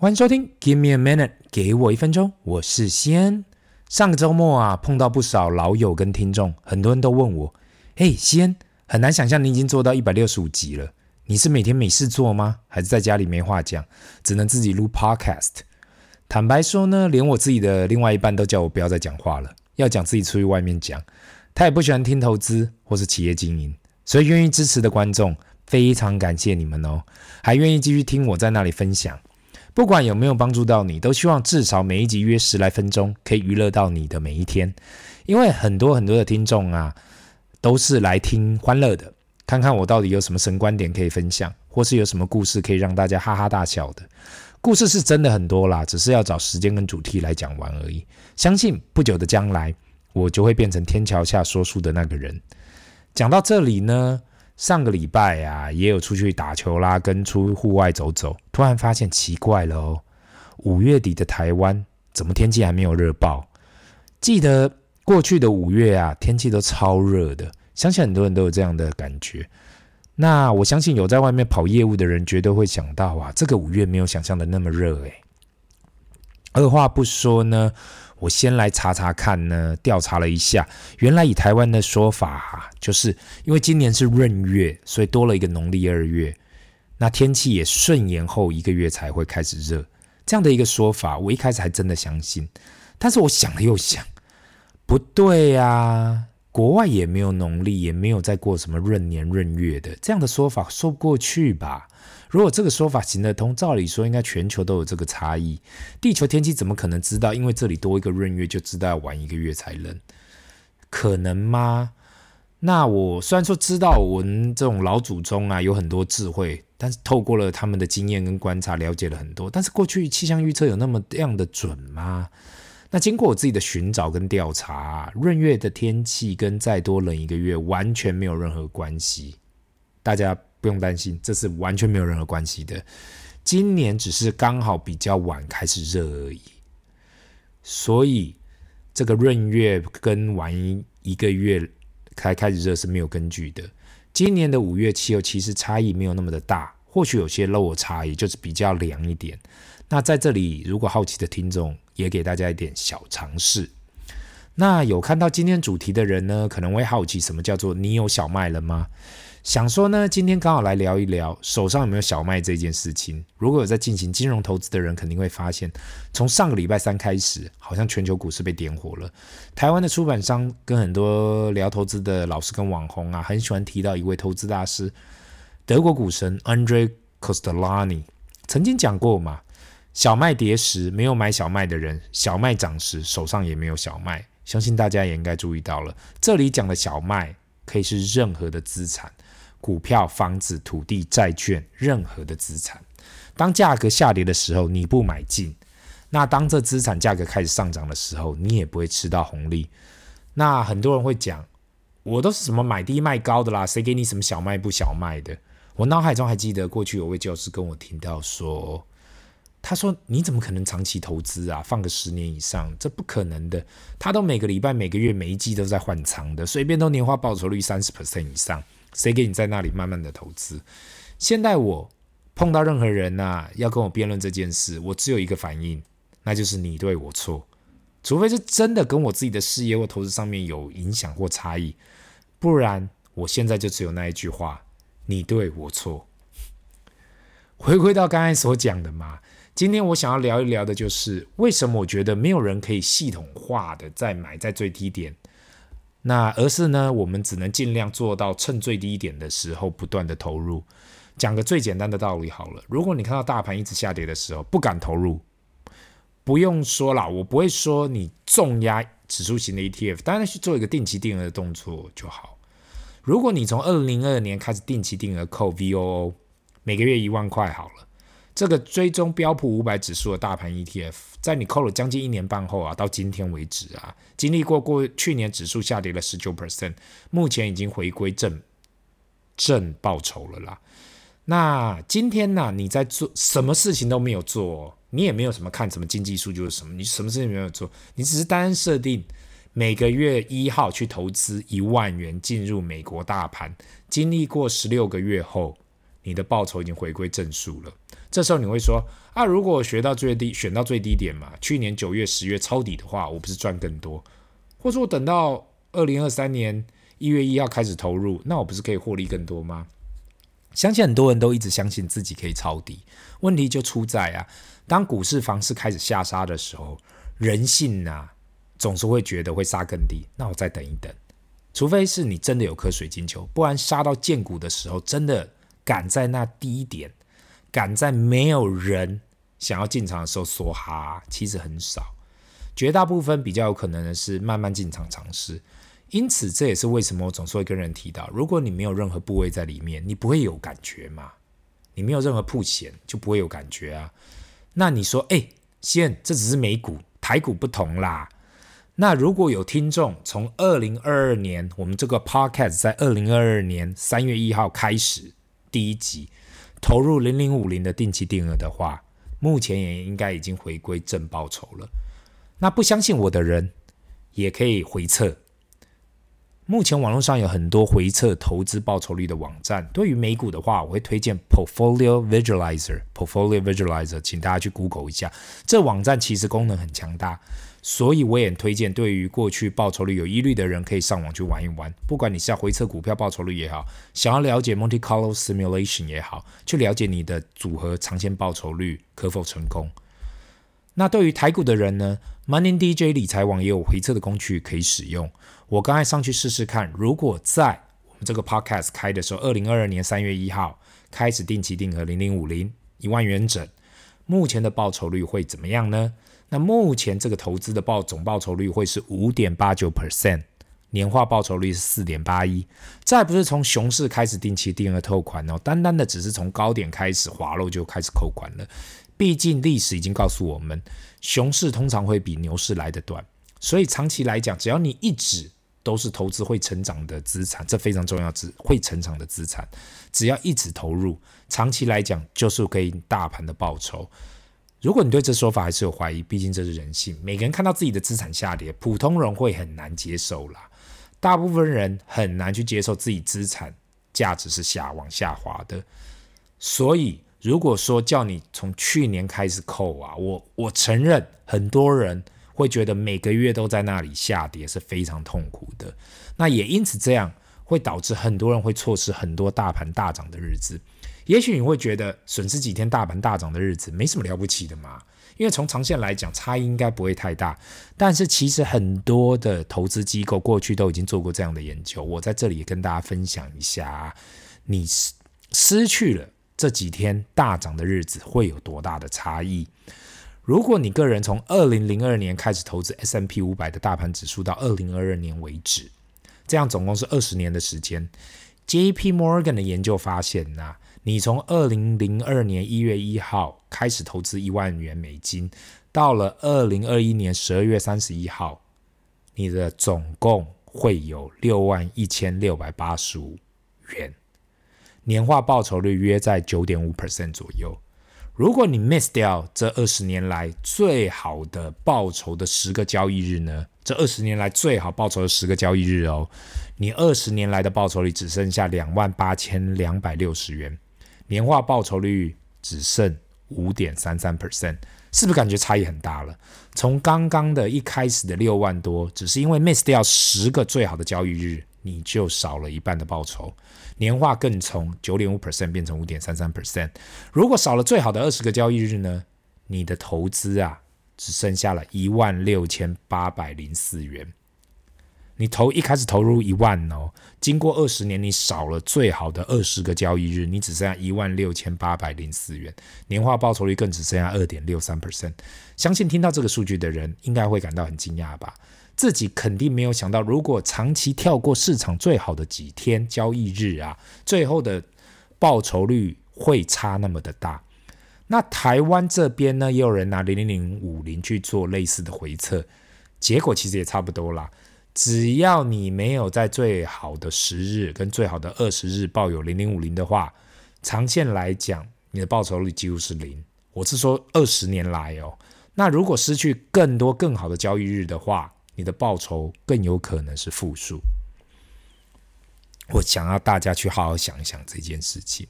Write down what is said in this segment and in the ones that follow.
欢迎收听，Give me a minute，给我一分钟，我是西恩。上个周末啊，碰到不少老友跟听众，很多人都问我：“嘿，西恩，很难想象你已经做到一百六十五集了，你是每天没事做吗？还是在家里没话讲，只能自己录 Podcast？” 坦白说呢，连我自己的另外一半都叫我不要再讲话了，要讲自己出去外面讲。他也不喜欢听投资或是企业经营，所以愿意支持的观众，非常感谢你们哦，还愿意继续听我在那里分享。不管有没有帮助到你，都希望至少每一集约十来分钟，可以娱乐到你的每一天。因为很多很多的听众啊，都是来听欢乐的，看看我到底有什么神观点可以分享，或是有什么故事可以让大家哈哈大笑的。故事是真的很多啦，只是要找时间跟主题来讲完而已。相信不久的将来，我就会变成天桥下说书的那个人。讲到这里呢。上个礼拜啊，也有出去打球啦，跟出户外走走，突然发现奇怪了哦，五月底的台湾怎么天气还没有热爆？记得过去的五月啊，天气都超热的，相信很多人都有这样的感觉。那我相信有在外面跑业务的人，绝对会想到啊，这个五月没有想象的那么热诶。二话不说呢。我先来查查看呢，调查了一下，原来以台湾的说法，就是因为今年是闰月，所以多了一个农历二月，那天气也顺延后一个月才会开始热，这样的一个说法，我一开始还真的相信，但是我想了又想，不对呀，国外也没有农历，也没有在过什么闰年闰月的，这样的说法说不过去吧？如果这个说法行得通，照理说应该全球都有这个差异。地球天气怎么可能知道？因为这里多一个闰月就知道要晚一个月才冷，可能吗？那我虽然说知道我们这种老祖宗啊有很多智慧，但是透过了他们的经验跟观察，了解了很多。但是过去气象预测有那么样的准吗？那经过我自己的寻找跟调查，闰月的天气跟再多冷一个月完全没有任何关系。大家。不用担心，这是完全没有任何关系的。今年只是刚好比较晚开始热而已，所以这个闰月跟晚一个月才开始热是没有根据的。今年的五月气候其实差异没有那么的大，或许有些落差，也就是比较凉一点。那在这里，如果好奇的听众，也给大家一点小尝试。那有看到今天主题的人呢，可能会好奇什么叫做你有小麦了吗？想说呢，今天刚好来聊一聊手上有没有小麦这件事情。如果有在进行金融投资的人，肯定会发现，从上个礼拜三开始，好像全球股市被点火了。台湾的出版商跟很多聊投资的老师跟网红啊，很喜欢提到一位投资大师，德国股神 Andre Costolani 曾经讲过嘛，小麦跌时没有买小麦的人，小麦涨时手上也没有小麦。相信大家也应该注意到了，这里讲的小麦可以是任何的资产。股票、房子、土地、债券，任何的资产，当价格下跌的时候，你不买进；那当这资产价格开始上涨的时候，你也不会吃到红利。那很多人会讲，我都是什么买低卖高的啦，谁给你什么小麦不小麦的？我脑海中还记得过去有位教师跟我提到说，他说你怎么可能长期投资啊？放个十年以上，这不可能的。他都每个礼拜、每个月、每一季都在换仓的，随便都年化报酬率三十 percent 以上。谁给你在那里慢慢的投资？现在我碰到任何人呐、要跟我辩论这件事，我只有一个反应，那就是你对我错。除非是真的跟我自己的事业或投资上面有影响或差异，不然我现在就只有那一句话：你对我错。回归到刚才所讲的嘛，今天我想要聊一聊的就是为什么我觉得没有人可以系统化的在买在最低点。那而是呢，我们只能尽量做到趁最低点的时候不断的投入。讲个最简单的道理好了，如果你看到大盘一直下跌的时候不敢投入，不用说了，我不会说你重压指数型的 ETF，当然去做一个定期定额的动作就好。如果你从二零二二年开始定期定额扣 VOO，每个月一万块好了。这个追踪标普五百指数的大盘 ETF，在你扣了将近一年半后啊，到今天为止啊，经历过过去年指数下跌了十九 percent，目前已经回归正正报酬了啦。那今天呢、你在做什么事情都没有做，你也没有什么看什么经济数据是什么，你什么事情没有做，你只是单单设定每个月一号去投资一万元进入美国大盘，经历过十六个月后，你的报酬已经回归正数了。这时候你会说啊，如果我学到最低，选到最低点嘛，去年九月、十月抄底的话，我不是赚更多？或者我等到二零二三年一月一号开始投入，那我不是可以获利更多吗？相信很多人都一直相信自己可以抄底，问题就出在啊，当股市、房市开始下杀的时候，人性呐、总是会觉得会杀更低，那我再等一等，除非是你真的有颗水晶球，不然杀到见骨的时候，真的赶在那低点，赶在没有人想要进场的时候梭哈，其实很少，绝大部分比较有可能的是慢慢进场尝试。因此，这也是为什么我总是会跟人提到，如果你没有任何部位在里面，你不会有感觉嘛？你没有任何曝险，就不会有感觉啊。那你说，哎，先，这只是美股，台股不同啦。那如果有听众从二零二二年，我们这个 podcast 在二零二二年三月一号开始第一集投入零零五零的定期定额的话，目前也应该已经回归正报酬了。那不相信我的人，也可以回测。目前网络上有很多回测投资报酬率的网站。对于美股的话，我会推荐 Portfolio Visualizer。Portfolio Visualizer，请大家去 Google 一下。这网站其实功能很强大，所以我也推荐对于过去报酬率有疑虑的人，可以上网去玩一玩。不管你是要回测股票报酬率也好，想要了解 Monte Carlo Simulation 也好，去了解你的组合长线报酬率可否成功。那对于台股的人呢，Money DJ 理财网也有回测的工具可以使用。我刚才上去试试看，如果在我们这个 podcast 开的时候，二零二二年三月一号开始定期定额零零五零一万元整，目前的报酬率会怎么样呢？那目前这个投资的报总报酬率会是五点八九 percent，年化报酬率是四点八一。再不是从熊市开始定期定额扣款哦，单单的只是从高点开始滑落就开始扣款了。毕竟历史已经告诉我们，熊市通常会比牛市来得短，所以长期来讲，只要你一直都是投资会成长的资产，这非常重要，资会成长的资产，只要一直投入，长期来讲就是可以大盘的报酬。如果你对这说法还是有怀疑，毕竟这是人性，每个人看到自己的资产下跌，普通人会很难接受啦。大部分人很难去接受自己资产价值是下往下滑的。所以，如果说叫你从去年开始扣啊，我我承认很多人。会觉得每个月都在那里下跌是非常痛苦的，那也因此这样会导致很多人会错失很多大盘大涨的日子。也许你会觉得损失几天大盘大涨的日子没什么了不起的嘛，因为从长线来讲差异应该不会太大。但是其实很多的投资机构过去都已经做过这样的研究，我在这里也跟大家分享一下，你失失去了这几天大涨的日子会有多大的差异。如果你个人从二零零二年开始投资 S&P 五百的大盘指数到二零二二年为止，这样总共是二十年的时间。J.P. Morgan 的研究发现呐、你从二零零二年一月一号开始投资一万元美金，到了二零二一年十二月三十一号，你的总共会有六万一千六百八十五元，年化报酬率约在九点五 percent 左右。如果你 miss 掉这二十年来最好的报酬的十个交易日呢？这二十年来最好报酬的十个交易日哦，你二十年来的报酬率只剩下两万八千两百六十元，年化报酬率只剩五点三三 percent，是不是感觉差异很大了？从刚刚的一开始的六万多，只是因为 miss 掉十个最好的交易日。你就少了一半的报酬，年化更从九点五 percent 变成五点三三 percent。如果少了最好的二十个交易日呢？你的投资啊，只剩下了一万六千八百零四元。你投一开始投入一万哦，经过二十年，你少了最好的二十个交易日，你只剩下一万六千八百零四元，年化报酬率更只剩下二点六三 percent。相信听到这个数据的人，应该会感到很惊讶吧？自己肯定没有想到，如果长期跳过市场最好的几天交易日啊，最后的报酬率会差那么的大。那台湾这边呢，也有人拿零零零五零去做类似的回测，结果其实也差不多啦。只要你没有在最好的十日跟最好的二十日抱有零零五零的话，长线来讲，你的报酬率几乎是零。我是说二十年来哦。那如果失去更多更好的交易日的话，你的报酬更有可能是负数。我想要大家去好好想一想这件事情。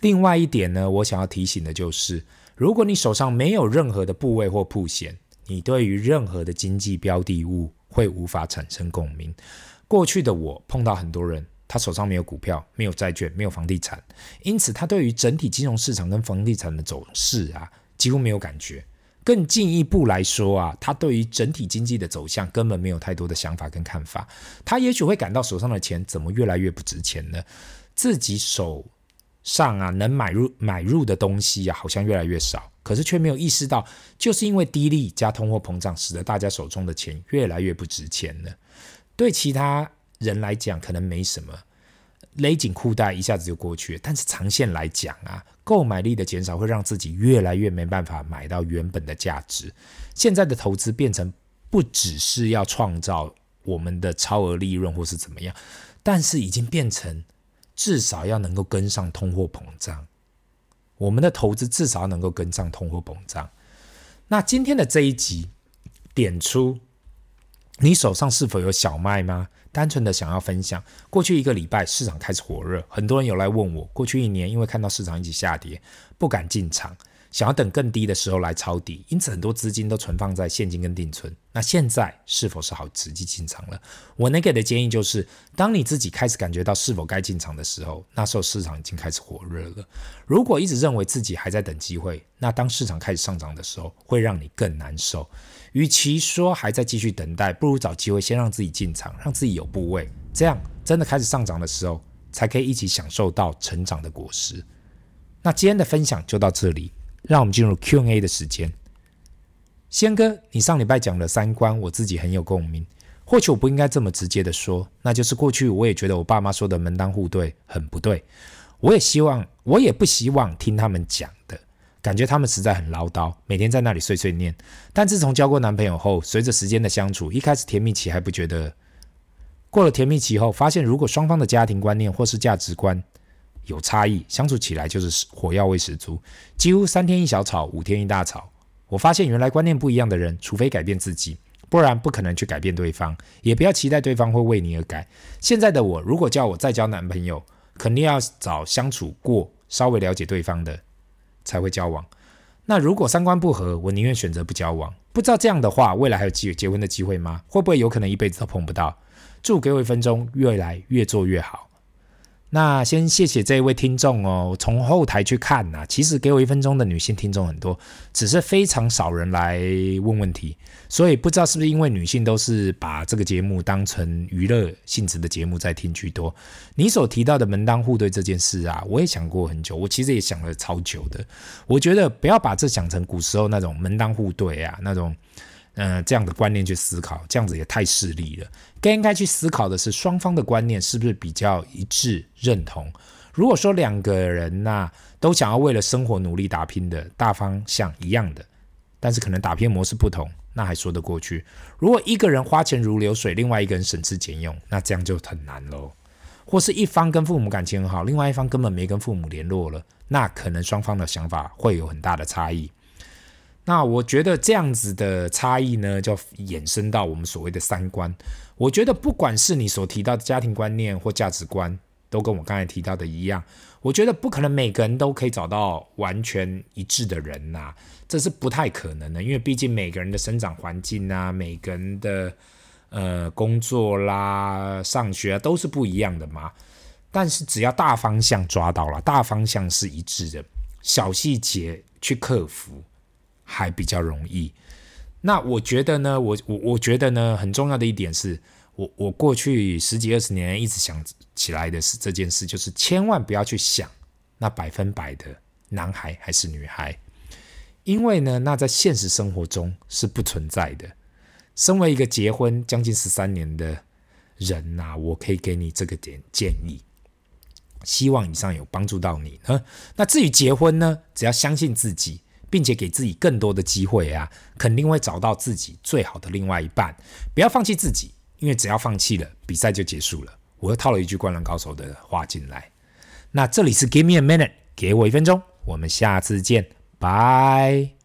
另外一点呢，我想要提醒的就是，如果你手上没有任何的部位或铺险，你对于任何的经济标的物会无法产生共鸣。过去的我碰到很多人，他手上没有股票、没有债券、没有房地产，因此他对于整体金融市场跟房地产的走势啊，几乎没有感觉。更进一步来说啊，他对于整体经济的走向根本没有太多的想法跟看法。他也许会感到手上的钱怎么越来越不值钱呢？自己手上啊能买入买入的东西啊，好像越来越少。可是却没有意识到，就是因为低利加通货膨胀，使得大家手中的钱越来越不值钱了。对其他人来讲，可能没什么，勒紧裤带一下子就过去了。但是长线来讲啊，购买力的减少会让自己越来越没办法买到原本的价值。现在的投资变成不只是要创造我们的超额利润或是怎么样，但是已经变成至少要能够跟上通货膨胀。我们的投资至少能够跟上通货膨胀。那今天的这一集点出，你手上是否有小麦吗？单纯的想要分享。过去一个礼拜市场开始火热，很多人有来问我，过去一年因为看到市场一起下跌，不敢进场。想要等更低的时候来抄底，因此很多资金都存放在现金跟定存。那现在是否是好时机进场了？我能给的建议就是，当你自己开始感觉到是否该进场的时候，那时候市场已经开始火热了。如果一直认为自己还在等机会，那当市场开始上涨的时候，会让你更难受。与其说还在继续等待，不如找机会先让自己进场，让自己有部位，这样真的开始上涨的时候，才可以一起享受到成长的果实。那今天的分享就到这里。让我们进入 Q&A 的时间。仙哥，你上礼拜讲的三观，我自己很有共鸣。或许我不应该这么直接的说，那就是过去我也觉得我爸妈说的门当户对很不对。我也希望，我也不希望听他们讲的，感觉他们实在很唠叨，每天在那里碎碎念。但自从交过男朋友后，随着时间的相处，一开始甜蜜期还不觉得，过了甜蜜期后，发现如果双方的家庭观念或是价值观，有差异，相处起来就是火药味十足，几乎三天一小吵，五天一大吵。我发现原来观念不一样的人，除非改变自己，不然不可能去改变对方，也不要期待对方会为你而改。现在的我，如果叫我再交男朋友，肯定要找相处过、稍微了解对方的才会交往。那如果三观不合，我宁愿选择不交往。不知道这样的话，未来还有机结婚的机会吗？会不会有可能一辈子都碰不到？祝给我一分钟，越来越做越好。那先谢谢这一位听众哦。从后台去看呐、啊，其实给我一分钟的女性听众很多，只是非常少人来问问题，所以不知道是不是因为女性都是把这个节目当成娱乐性质的节目在听居多。你所提到的门当户对这件事啊，我也想过很久，我其实也想了超久的。我觉得不要把这想成古时候那种门当户对啊，那种。嗯、这样的观念去思考，这样子也太势利了。更应该去思考的是，双方的观念是不是比较一致、认同？如果说两个人呐、都想要为了生活努力打拼的大方向一样的，但是可能打拼模式不同，那还说得过去。如果一个人花钱如流水，另外一个人省吃俭用，那这样就很难喽。或是一方跟父母感情很好，另外一方根本没跟父母联络了，那可能双方的想法会有很大的差异。那我觉得这样子的差异呢，就衍生到我们所谓的三观。我觉得不管是你所提到的家庭观念或价值观，都跟我刚才提到的一样。我觉得不可能每个人都可以找到完全一致的人呐，这是不太可能的。因为毕竟每个人的生长环境啊，每个人的呃工作啦、上学啊，都是不一样的嘛。但是只要大方向抓到了，大方向是一致的，小细节去克服。还比较容易。那我觉得呢，我我我觉得呢，很重要的一点是，我我过去十几二十年一直想起来的是这件事，就是千万不要去想那百分百的男孩还是女孩，因为呢，那在现实生活中是不存在的。身为一个结婚将近十三年的人呐、我可以给你这个点建议，希望以上有帮助到你呢。那至于结婚呢，只要相信自己。并且给自己更多的机会啊，肯定会找到自己最好的另外一半。不要放弃自己，因为只要放弃了，比赛就结束了。我又套了一句《灌篮高手》的话进来。那这里是 Give me a minute，给我一分钟，我们下次见，拜。